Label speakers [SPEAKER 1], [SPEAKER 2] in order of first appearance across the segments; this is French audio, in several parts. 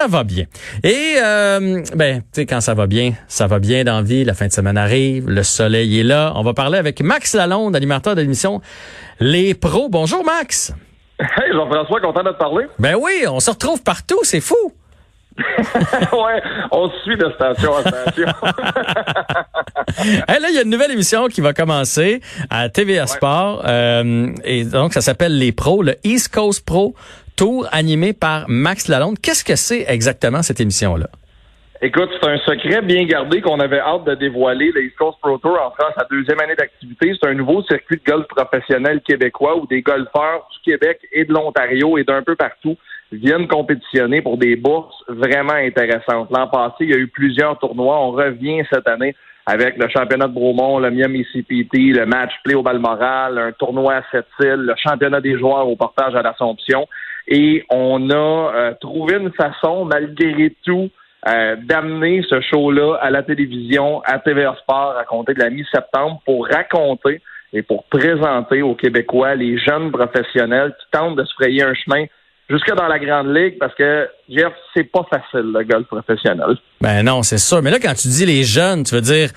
[SPEAKER 1] Ça va bien. Et euh, ben, tu sais, quand ça va bien, ça va bien dans la vie. La fin de semaine arrive, le soleil est là. On va parler avec Max Lalonde, animateur de l'émission Les Pros. Bonjour Max.
[SPEAKER 2] Hey Jean-François, content de te parler.
[SPEAKER 1] Ben oui, on se retrouve partout, c'est fou.
[SPEAKER 2] ouais, on suit de station en station.
[SPEAKER 1] hey, là, il y a une nouvelle émission qui va commencer à TVA Sport. Euh, et donc, ça s'appelle Les Pros, le East Coast Pro Tour animé par Max Lalonde. Qu'est-ce que c'est exactement cette émission-là?
[SPEAKER 2] Écoute, c'est un secret bien gardé qu'on avait hâte de dévoiler. Le East Coast Pro Tour en France, sa deuxième année d'activité, c'est un nouveau circuit de golf professionnel québécois où des golfeurs du Québec et de l'Ontario et d'un peu partout viennent compétitionner pour des bourses vraiment intéressantes. L'an passé, il y a eu plusieurs tournois. On revient cette année avec le championnat de Bromont, le Miami CPT, le match play au Balmoral, un tournoi à Sept-Îles, le championnat des joueurs au portage à l'Assomption. Et on a euh, trouvé une façon, malgré tout, euh, d'amener ce show-là à la télévision, à TVA Sport, à compter de la mi-septembre, pour raconter et pour présenter aux Québécois les jeunes professionnels qui tentent de se frayer un chemin jusque dans la grande ligue parce que Jeff, c'est pas facile le golf professionnel.
[SPEAKER 1] Ben non, c'est sûr. Mais là, quand tu dis les jeunes, tu veux dire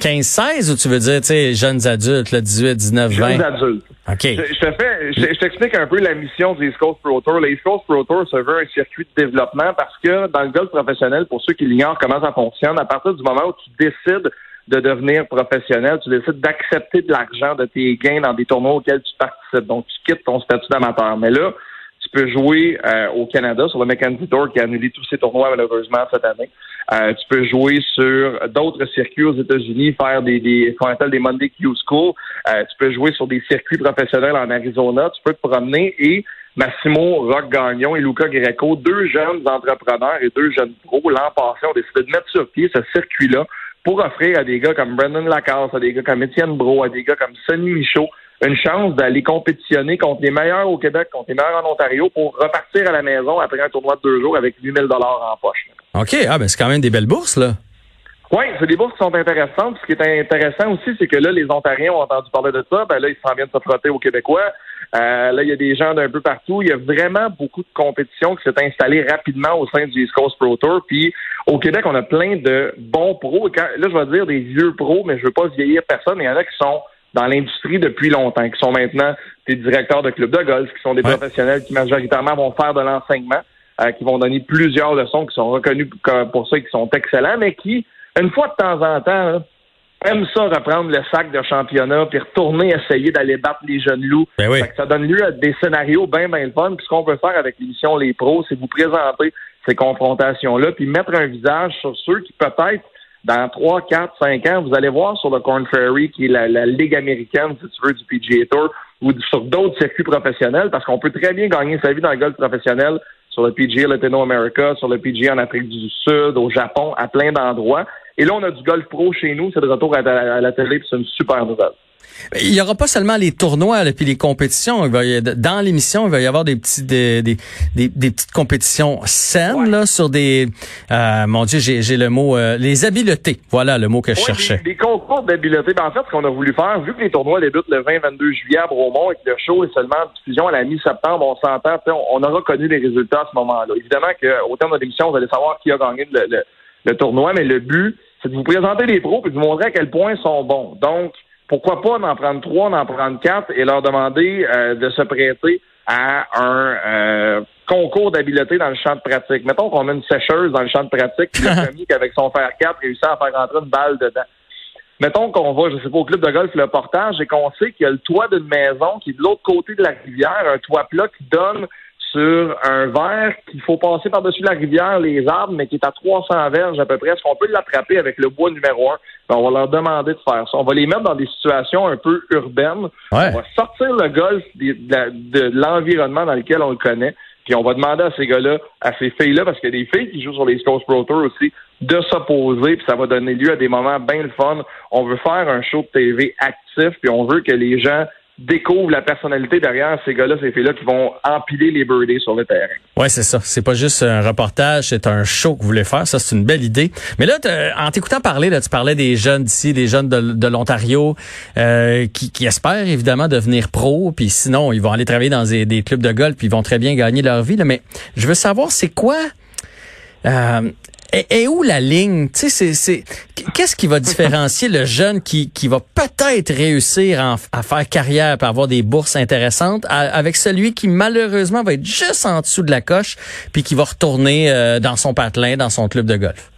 [SPEAKER 1] 15-16 ou tu veux dire, tu sais, jeunes adultes, là, 18, 19, 20?
[SPEAKER 2] Jeunes adultes.
[SPEAKER 1] OK.
[SPEAKER 2] Je, je te fais, je, t'explique un peu la mission du East Coast Pro Tour. Le East Coast Pro Tour se veut un circuit de développement parce que dans le golf professionnel, pour ceux qui l'ignorent comment ça fonctionne, à partir du moment où tu décides de devenir professionnel, tu décides d'accepter de l'argent de tes gains dans des tournois auxquels tu participes. Donc, tu quittes ton statut d'amateur. Mais là, peux jouer euh, au Canada sur le Mackenzie Tour qui a annulé tous ses tournois malheureusement cette année. Euh, tu peux jouer sur d'autres circuits aux États-Unis, faire des, des qu'on appelle des Monday Q School. Euh, tu peux jouer sur des circuits professionnels en Arizona. Tu peux te promener et Massimo Rock Gagnon et Luca Greco, deux jeunes entrepreneurs et deux jeunes pros, l'an passé, ont décidé de mettre sur pied ce circuit-là pour offrir à des gars comme Brendan Lacasse, à des gars comme Étienne Bro, à des gars comme Sonny Michaud, une chance d'aller compétitionner contre les meilleurs au Québec, contre les meilleurs en Ontario pour repartir à la maison après un tournoi de deux jours avec 8000 dollars en poche.
[SPEAKER 1] OK. Ah, ben c'est quand même des belles bourses, là.
[SPEAKER 2] Oui, c'est des bourses qui sont intéressantes. Ce qui est intéressant aussi, c'est que là, les Ontariens ont entendu parler de ça. Ben là, ils s'en viennent se frotter aux Québécois. Euh, là, il y a des gens d'un peu partout. Il y a vraiment beaucoup de compétitions qui s'est installée rapidement au sein du East Coast Pro Tour. Puis au Québec, on a plein de bons pros. là, je vais dire des vieux pros, mais je veux pas vieillir personne. Il y en a qui sont dans l'industrie depuis longtemps, qui sont maintenant des directeurs de clubs de golf, qui sont des professionnels qui majoritairement vont faire de l'enseignement, euh, qui vont donner plusieurs leçons, qui sont reconnus pour ça, qui sont excellents, mais qui, une fois de temps en temps, aiment ça reprendre le sac de championnat puis retourner essayer d'aller battre les jeunes loups.
[SPEAKER 1] Ben oui.
[SPEAKER 2] ça donne lieu à des scénarios bien, bien fun. Puis ce qu'on peut faire avec l'émission Les Pros, c'est vous présenter ces confrontations-là, puis mettre un visage sur ceux qui peut-être dans 3, 4, 5 ans, vous allez voir sur le Corn Ferry, qui est la, ligue américaine, si tu veux, du PGA Tour, ou sur d'autres circuits professionnels, parce qu'on peut très bien gagner sa vie dans le golf professionnel sur le PGA Latino America, sur le PGA en Afrique du Sud, au Japon, à plein d'endroits. Et là, on a du golf pro chez nous, c'est de retour à, la télé, c'est une super nouvelle.
[SPEAKER 1] Il y aura pas seulement les tournois et puis les compétitions. dans l'émission, il va y avoir des petits des, des, des, petites compétitions saines là sur des euh, mon Dieu, j'ai le mot euh, les habiletés. Voilà le mot que je cherchais.
[SPEAKER 2] Des, concours d'habileté. Ben, en fait, ce qu'on a voulu faire, vu que les tournois débutent le 20-22 juillet à Bromont et que le show est seulement en diffusion à la mi-septembre, on s'entend, on, on aura connu les résultats à ce moment-là. Évidemment qu'au terme de l'émission, vous allez savoir qui a gagné le, le tournoi, mais le but, c'est de vous présenter les pros et de vous montrer à quel point ils sont bons. Donc, pourquoi pas en prendre trois, en prendre quatre et leur demander euh, de se prêter à un euh, concours d'habileté dans le champ de pratique. Mettons qu'on a une sécheuse dans le champ de pratique, qui a qu'avec son fer 4 réussit à faire rentrer une balle dedans. Mettons qu'on va, je sais pas, au club de golf le portage et qu'on sait qu'il y a le toit d'une maison qui est de l'autre côté de la rivière, un toit plat qui donne sur un verre qu'il faut passer par-dessus la rivière, les arbres, mais qui est à 300 verges à peu près. Est-ce qu'on peut l'attraper avec le bois numéro un? Ben, on va leur demander de faire ça. On va les mettre dans des situations un peu urbaines. On va sortir le golf de, l'environnement dans lequel on le connaît. Puis on va demander à ces gars-là, à ces filles-là, parce qu'il y a des filles qui jouent sur les Coast Pro Tour aussi, de s'opposer, puis ça va donner lieu à des moments bien le fun. On veut faire un show de TV actif, puis on veut que les gens découvre la personnalité derrière ces gars-là, ces filles-là qui vont empiler les birdies sur le terrain.
[SPEAKER 1] Ouais, c'est ça. C'est pas juste un reportage, c'est un show que vous voulez faire. Ça, c'est une belle idée. Mais là, en t'écoutant parler, là, tu parlais des jeunes d'ici, des jeunes de, l'Ontario euh, qui, qui, espèrent évidemment devenir pro, puis sinon ils vont aller travailler dans des, clubs de golf, puis ils vont très bien gagner leur vie. Là. Mais je veux savoir, c'est quoi Euh, et, où la ligne? Tu sais, c'est, qu'est-ce qui va différencier le jeune qui, qui va peut-être réussir à, faire carrière pour avoir des bourses intéressantes avec celui qui malheureusement va être juste en dessous de la coche puis qui va retourner euh, dans son patelin, dans son club de golf?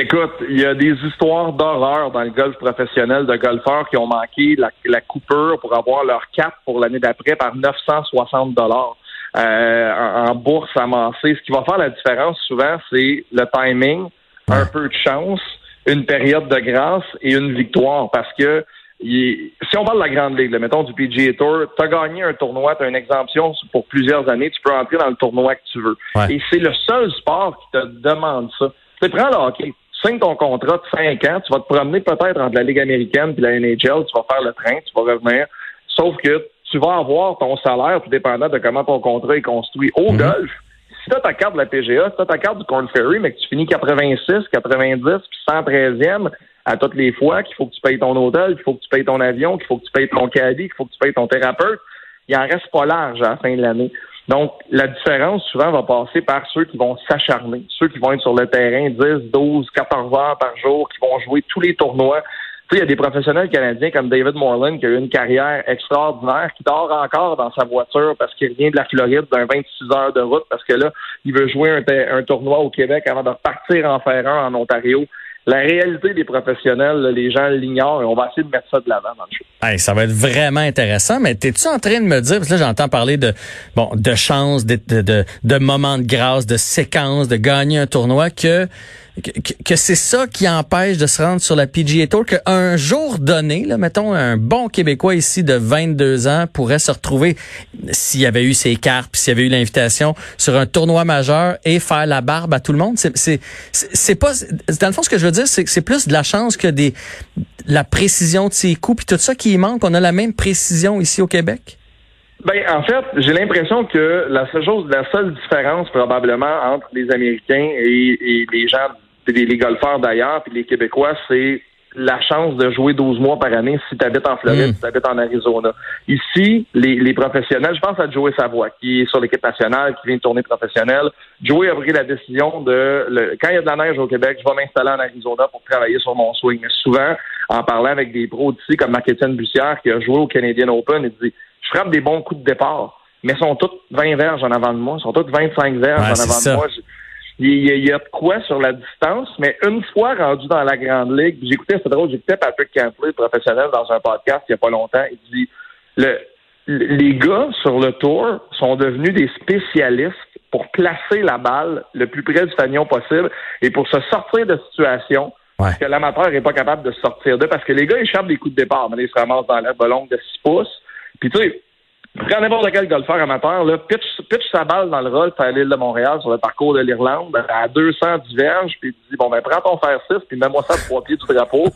[SPEAKER 2] Écoute, il y a des histoires d'horreur dans le golf professionnel de golfeurs qui ont manqué la, la coupure pour avoir leur cap pour l'année d'après par 960 dollars. Euh, en, bourse amassée. Ce qui va faire la différence souvent, c'est le timing, un peu de chance, une période de grâce et une victoire. Parce que si on parle de la grande ligue, mettons du PGA Tour, tu as gagné un tournoi, tu as une exemption pour plusieurs années, tu peux entrer dans le tournoi que tu veux. Et c'est le seul sport qui te demande ça. Tu prends le hockey, signe ton contrat de 5 ans, tu vas te promener peut-être entre la Ligue américaine et la NHL, tu vas faire le train, tu vas revenir. Sauf que tu vas avoir ton salaire, tout dépendant de comment ton contrat est construit. Au mhm. golf, si tu as ta carte de la PGA, si tu as ta carte du Corn Ferry, mais que tu finis 86, 90, puis 113e à toutes les fois, qu'il faut que tu payes ton hôtel, qu'il faut que tu payes ton avion, qu'il faut que tu payes ton caddie, qu'il faut que tu payes ton thérapeute, il en reste pas large à la fin de l'année. Donc, la différence, souvent, va passer par ceux qui vont s'acharner, ceux qui vont être sur le terrain 10, 12, 14 heures par jour, qui vont jouer tous les tournois, il y a des professionnels canadiens comme David Moreland qui a eu une carrière extraordinaire, qui dort encore dans sa voiture parce qu'il vient de la Floride d'un 26 heures de route parce que là, il veut jouer un, tournoi au Québec avant de repartir en faire un en Ontario. La réalité des professionnels, les gens l'ignorent et on va essayer de mettre ça de l'avant dans le show.
[SPEAKER 1] ça va être vraiment intéressant, mais es-tu en train de me dire, parce que là j'entends parler de bon de chance, de, de, de, de moments de grâce, de séquences, de gagner un tournoi, que que, c'est ça qui empêche de se rendre sur la PGA Tour, qu'un jour donné, là, mettons, un bon Québécois ici de 22 ans pourrait se retrouver, s'il y avait eu ses cartes, s'il y avait eu l'invitation, sur un tournoi majeur et faire la barbe à tout le monde. C'est, pas, dans le fond, ce que je veux dire, c'est que c'est plus de la chance que des, la précision de ses coups, puis tout ça qui manque. On a la même précision ici au Québec?
[SPEAKER 2] Ben, en fait, j'ai l'impression que la seule chose, la seule différence probablement entre les Américains et, et les gens les, les golfeurs d'ailleurs, puis les Québécois, c'est la chance de jouer 12 mois par année si tu habites en Floride, hmm. si tu habites en Arizona. Ici, les, professionnels, je pense à Joey Savoie, qui est sur l'équipe nationale, qui vient de tourner professionnelle. Joey a pris la décision de, quand il y a de la neige au Québec, je vais m'installer en Arizona pour travailler sur mon swing. Mais souvent, en parlant avec des pros d'ici, comme Marc-Étienne Bussière, qui a joué au Canadian Open, il dit, je frappe des bons coups de départ, mais ils sont toutes 20 verges en avant de moi, ils sont toutes 25 verges en avant de moi il y, a, de quoi sur la distance, mais une fois rendu dans la grande ligue, j'écoutais, c'est drôle, j'écoutais Patrick Cantley, professionnel, dans un podcast il n'y a pas longtemps, il dit le, les gars sur le tour sont devenus des spécialistes pour placer la balle le plus près du fanion possible et pour se sortir de situation que l'amateur n'est pas capable de sortir de parce que les gars échappent des coups de départ, mais ils se ramassent dans la longue de 6 pouces. Puis tu sais, Prends n'importe quel golfeur amateur, là, pitch, pitch sa balle dans le rôle à l'île de Montréal sur le parcours de l'Irlande à 200 diverges, puis tu dis, bon, ben, prends ton fer 6, puis mets-moi ça à trois pieds du drapeau.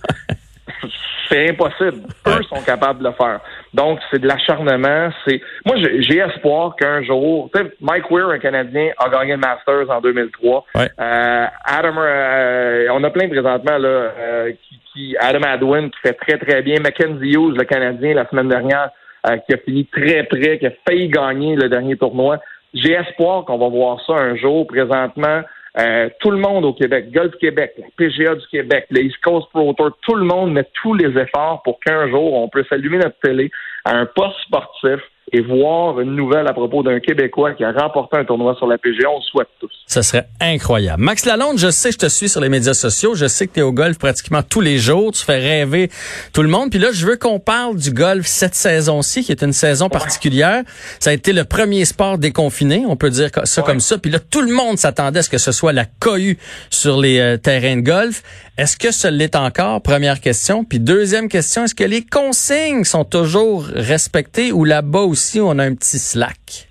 [SPEAKER 2] c'est impossible. Eux sont capables de le faire. Donc, c'est de l'acharnement. C'est Moi, j'ai espoir qu'un jour, Mike Weir, un Canadien, a gagné le Masters en 2003. Euh, Adam, euh, on a plein présentement là, euh, qui, qui, Adam Adwin qui fait très très bien. Mackenzie Hughes, le Canadien, la semaine dernière, euh, qui a fini très près, qui a failli gagner le dernier tournoi. J'ai espoir qu'on va voir ça un jour. Présentement, euh, tout le monde au Québec, Golf Québec, PGA du Québec, les East Coast Pro tout le monde met tous les efforts pour qu'un jour on puisse allumer notre télé à un poste sportif et voir une nouvelle à propos d'un Québécois qui a remporté un tournoi sur la PGA. On le souhaite tous.
[SPEAKER 1] Ce serait incroyable. Max Lalonde, je sais, je te suis sur les médias sociaux. Je sais que tu es au golf pratiquement tous les jours. Tu fais rêver tout le monde. Puis là, je veux qu'on parle du golf cette saison-ci, qui est une saison particulière. Ça a été le premier sport déconfiné, on peut dire ça comme ça. Puis là, tout le monde s'attendait à ce que ce soit la cohue sur les euh, terrains de golf. Est-ce que ce l'est encore? Première question. Puis deuxième question, est-ce que les consignes sont toujours respectées ou là-bas aussi on a un petit slack?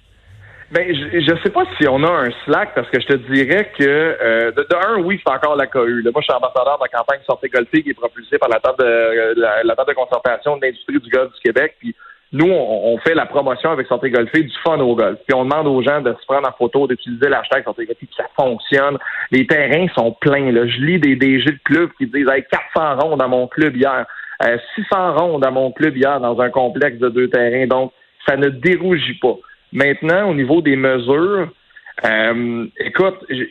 [SPEAKER 2] Ben, je ne sais pas si on a un slack parce que je te dirais que euh, de, un, oui, c'est encore la cohue. moi, je suis ambassadeur de la campagne Sortez Golfée qui est propulsée par la table de la, table de concertation de l'industrie du golf du Québec. Puis nous, on, fait la promotion avec Sortez Golfée du fun au golf. Puis on demande aux gens de se prendre en photo, d'utiliser l'hashtag Sortez Golfée, puis ça fonctionne. Les terrains sont pleins. Je lis des DG de clubs qui disent hey, 400 ronds dans mon club hier, 600 euh, ronds dans mon club hier dans un complexe de deux terrains. Donc, ça ne dérougit pas. Maintenant, au niveau des mesures, Euh, écoute, je,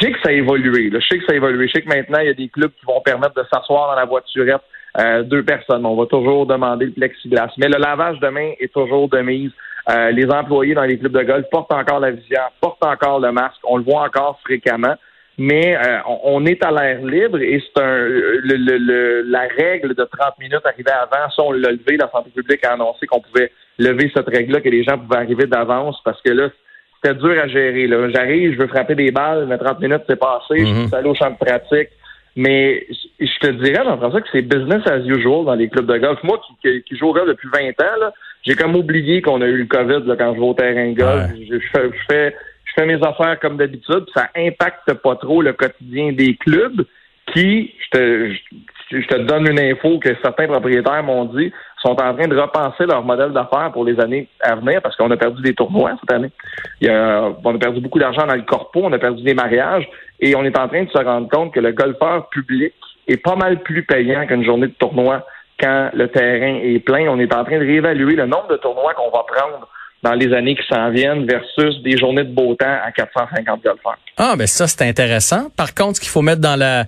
[SPEAKER 2] sais que ça a évolué. Je sais que ça a évolué. Je sais que maintenant, il y a des clubs qui vont permettre de s'asseoir dans la voiturette euh, deux personnes. On va toujours demander le plexiglas. Mais le lavage de main est toujours de mise. Euh, les employés dans les clubs de golf portent encore la visière, portent encore le masque. On le voit encore fréquemment. Mais euh, on est à l'air libre et c'est un le, la règle de 30 minutes arrivée avant, ça on l'a levé, la santé publique a annoncé qu'on pouvait lever cette règle-là, que les gens pouvaient arriver d'avance parce que là, c'était dur à gérer. Là. J'arrive, je veux frapper des balles, mais 30 minutes c'est passé, je suis mhm. allé au champ de pratique. Mais je te dirais, Jean-François, que c'est business as usual dans les clubs de golf. Moi, qui, qui, joue au golf depuis 20 ans, j'ai comme oublié qu'on a eu le COVID là, quand je vais au terrain de golf. Je, je, fais, je fais mes affaires comme d'habitude. Ça impacte pas trop le quotidien des clubs qui, je te, je te donne une info que certains propriétaires m'ont dit, sont en train de repenser leur modèle d'affaires pour les années à venir parce qu'on a perdu des tournois cette année. Il y a, on a perdu beaucoup d'argent dans le corpo, on a perdu des mariages et on est en train de se rendre compte que le golfeur public est pas mal plus payant qu'une journée de tournoi quand le terrain est plein. On est en train de réévaluer le nombre de tournois qu'on va prendre dans les années qui s'en viennent versus des journées de beau temps à 450 golfeurs.
[SPEAKER 1] Ah, ben ça, c'est intéressant. Par contre, ce qu'il faut mettre dans la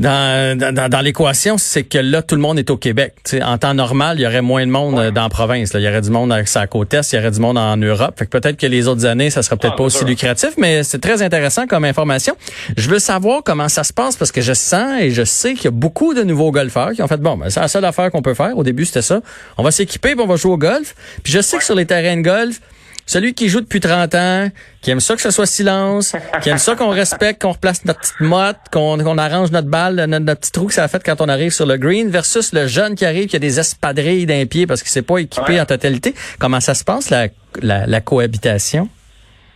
[SPEAKER 1] dans, dans, dans l'équation, c'est que là, tout le monde est au Québec. en temps normal, il y aurait moins de monde euh, dans la province. Là. Il y aurait du monde à sa côte est, il y aurait du monde en Europe. Fait que peut-être que les autres années, ça sera peut-être ah, pas aussi lucratif, mais c'est très intéressant comme information. Je veux savoir comment ça se passe parce que je sens et je sais qu'il y a beaucoup de nouveaux golfeurs qui ont fait bon, ben, c'est la seule affaire qu'on peut faire. Au début, c'était ça. On va s'équiper, on va jouer au golf. Puis je sais que sur les terrains de golf, celui qui joue depuis 30 ans, qui aime ça que ce soit silence, qui aime ça qu'on respecte, qu'on replace notre petite motte, qu'on arrange notre balle, notre, petit trou que ça a fait quand on arrive sur le green, versus le jeune qui arrive, qui a des espadrilles d'un pied parce qu'il s'est pas équipé en totalité. Comment ça se passe, la, la, cohabitation?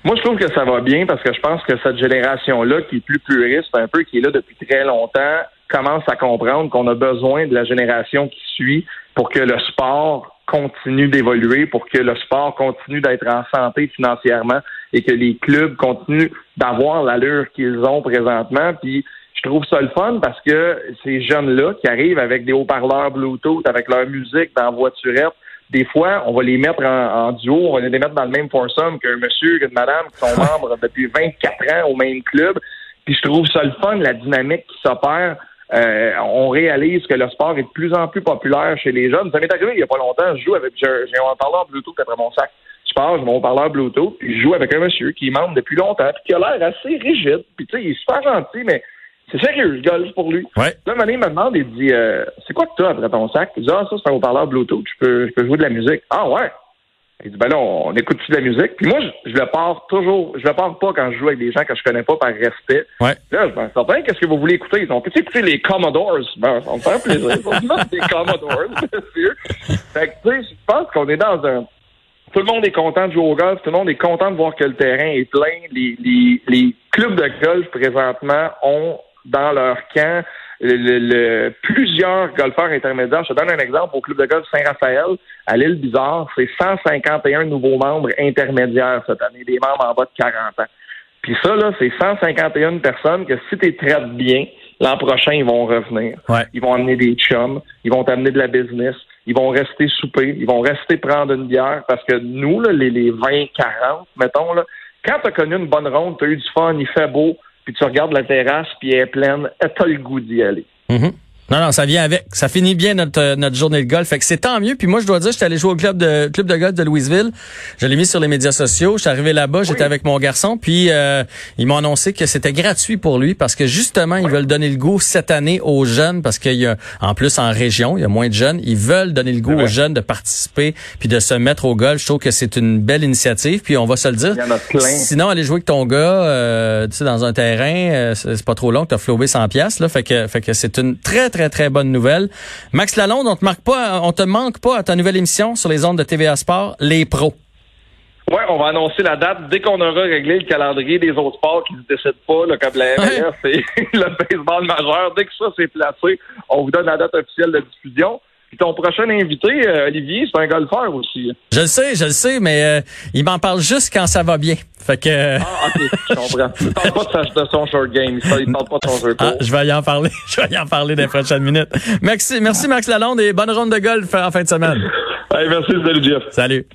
[SPEAKER 2] Moi, je trouve que ça va bien parce que je pense que cette génération-là, qui est plus puriste, un peu, qui est là depuis très longtemps, commence à comprendre qu'on a besoin de la génération qui suit pour que le sport continue d'évoluer, pour que le sport continue d'être en santé financièrement et que les clubs continuent d'avoir l'allure qu'ils ont présentement. Puis je trouve ça le fun parce que ces jeunes-là qui arrivent avec des haut-parleurs Bluetooth, avec leur musique dans la voiturette, des fois, on va les mettre en, duo, on va les mettre dans le même foursome qu'un monsieur, qu'une madame qui sont membres depuis 24 ans au même club. Puis je trouve ça le fun, la dynamique qui s'opère euh, on réalise que le sport est de plus en plus populaire chez les jeunes. Ça m'est arrivé il n'y a pas longtemps, je joue avec, j'ai un parleur Bluetooth après mon sac. Je j'ai mon parleur Bluetooth, puis je joue avec un monsieur qui est membre depuis longtemps, puis qui a l'air assez rigide, puis tu sais, il est super gentil, mais c'est sérieux, je golf pour lui.
[SPEAKER 1] Ouais.
[SPEAKER 2] Là, un il me demande, il dit, euh, c'est quoi que tu as après ton sac? Il dit, ah, ça, c'est un haut-parleur Bluetooth, je peux, je peux jouer de la musique. Ah, ouais. Il dit, ben là, on, écoute de la musique? Puis moi, je, je, le pars toujours, je le pars pas quand je joue avec des gens que je connais pas par respect.
[SPEAKER 1] Ouais.
[SPEAKER 2] Là, ben, certain, qu'est-ce que vous voulez écouter? Ils ont pu écouter les Commodores. Ben, ça me fait plaisir. Ils ont des Commodores, monsieur. Fait que, tu sais, je pense qu'on est dans un, tout le monde est content de jouer au golf, tout le monde est content de voir que le terrain est plein. Les, les, les clubs de golf, présentement, ont dans leur camp le, plusieurs golfeurs intermédiaires. Je te donne un exemple. Au club de golf Saint-Raphaël, à l'île Bizarre, c'est 151 nouveaux membres intermédiaires cette année, des membres en bas de 40 ans. Puis ça, là, c'est 151 personnes que si tu traites bien, l'an prochain, ils vont revenir. Ils vont amener des chums, ils vont t'amener de la business, ils vont rester souper, ils vont rester prendre une bière parce que nous, là, les, les 20-40, mettons, là, quand tu as connu une bonne ronde, tu as eu du fun, il fait beau, puis tu regardes la terrasse, puis elle est pleine, t'as le goût d'y aller.
[SPEAKER 1] Mm-hmm. Non, non, ça vient avec. Ça finit bien notre euh, notre journée de golf. Fait que c'est tant mieux. Puis moi, je dois dire, j'étais allé jouer au club de club de golf de Louisville. Je l'ai mis sur les médias sociaux. Je suis arrivé là-bas, j'étais avec mon garçon. Puis euh, ils m'ont annoncé que c'était gratuit pour lui parce que justement, ils veulent donner le goût cette année aux jeunes parce qu'il y a, en plus en région, il y a moins de jeunes. Ils veulent donner le goût aux jeunes de participer puis de se mettre au golf. Je trouve que c'est une belle initiative. Puis on va se le dire. Sinon, aller jouer avec ton gars, euh, tu sais, dans un terrain, euh, c'est pas trop long. T'as flobé 100 pièces là. Fait que fait que c'est une très très, très bonne nouvelle. Max Lalonde, on te marque pas, on te manque pas à ta nouvelle émission sur les ondes de TVA Sport, Les Pros.
[SPEAKER 2] Oui, on va annoncer la date dès qu'on aura réglé le calendrier des autres sports qui ne décident pas, là, comme la MLS et le baseball majeur. Dès que ça s'est placé, on vous donne la date officielle de diffusion. Puis ton prochain invité, euh, Olivier, c'est un golfeur aussi.
[SPEAKER 1] Je le sais, je le sais, mais euh, il m'en parle juste quand ça va bien. Fait que...
[SPEAKER 2] Euh, ah, OK, je comprends. Il parle pas de, son short game. Il parle pas de son short
[SPEAKER 1] ah, Je vais y en parler. Je vais y en parler dans les prochaines minutes. Merci, merci Max Lalonde et bonne ronde de golf en fin de semaine.
[SPEAKER 2] merci, salut Jeff.
[SPEAKER 1] Salut.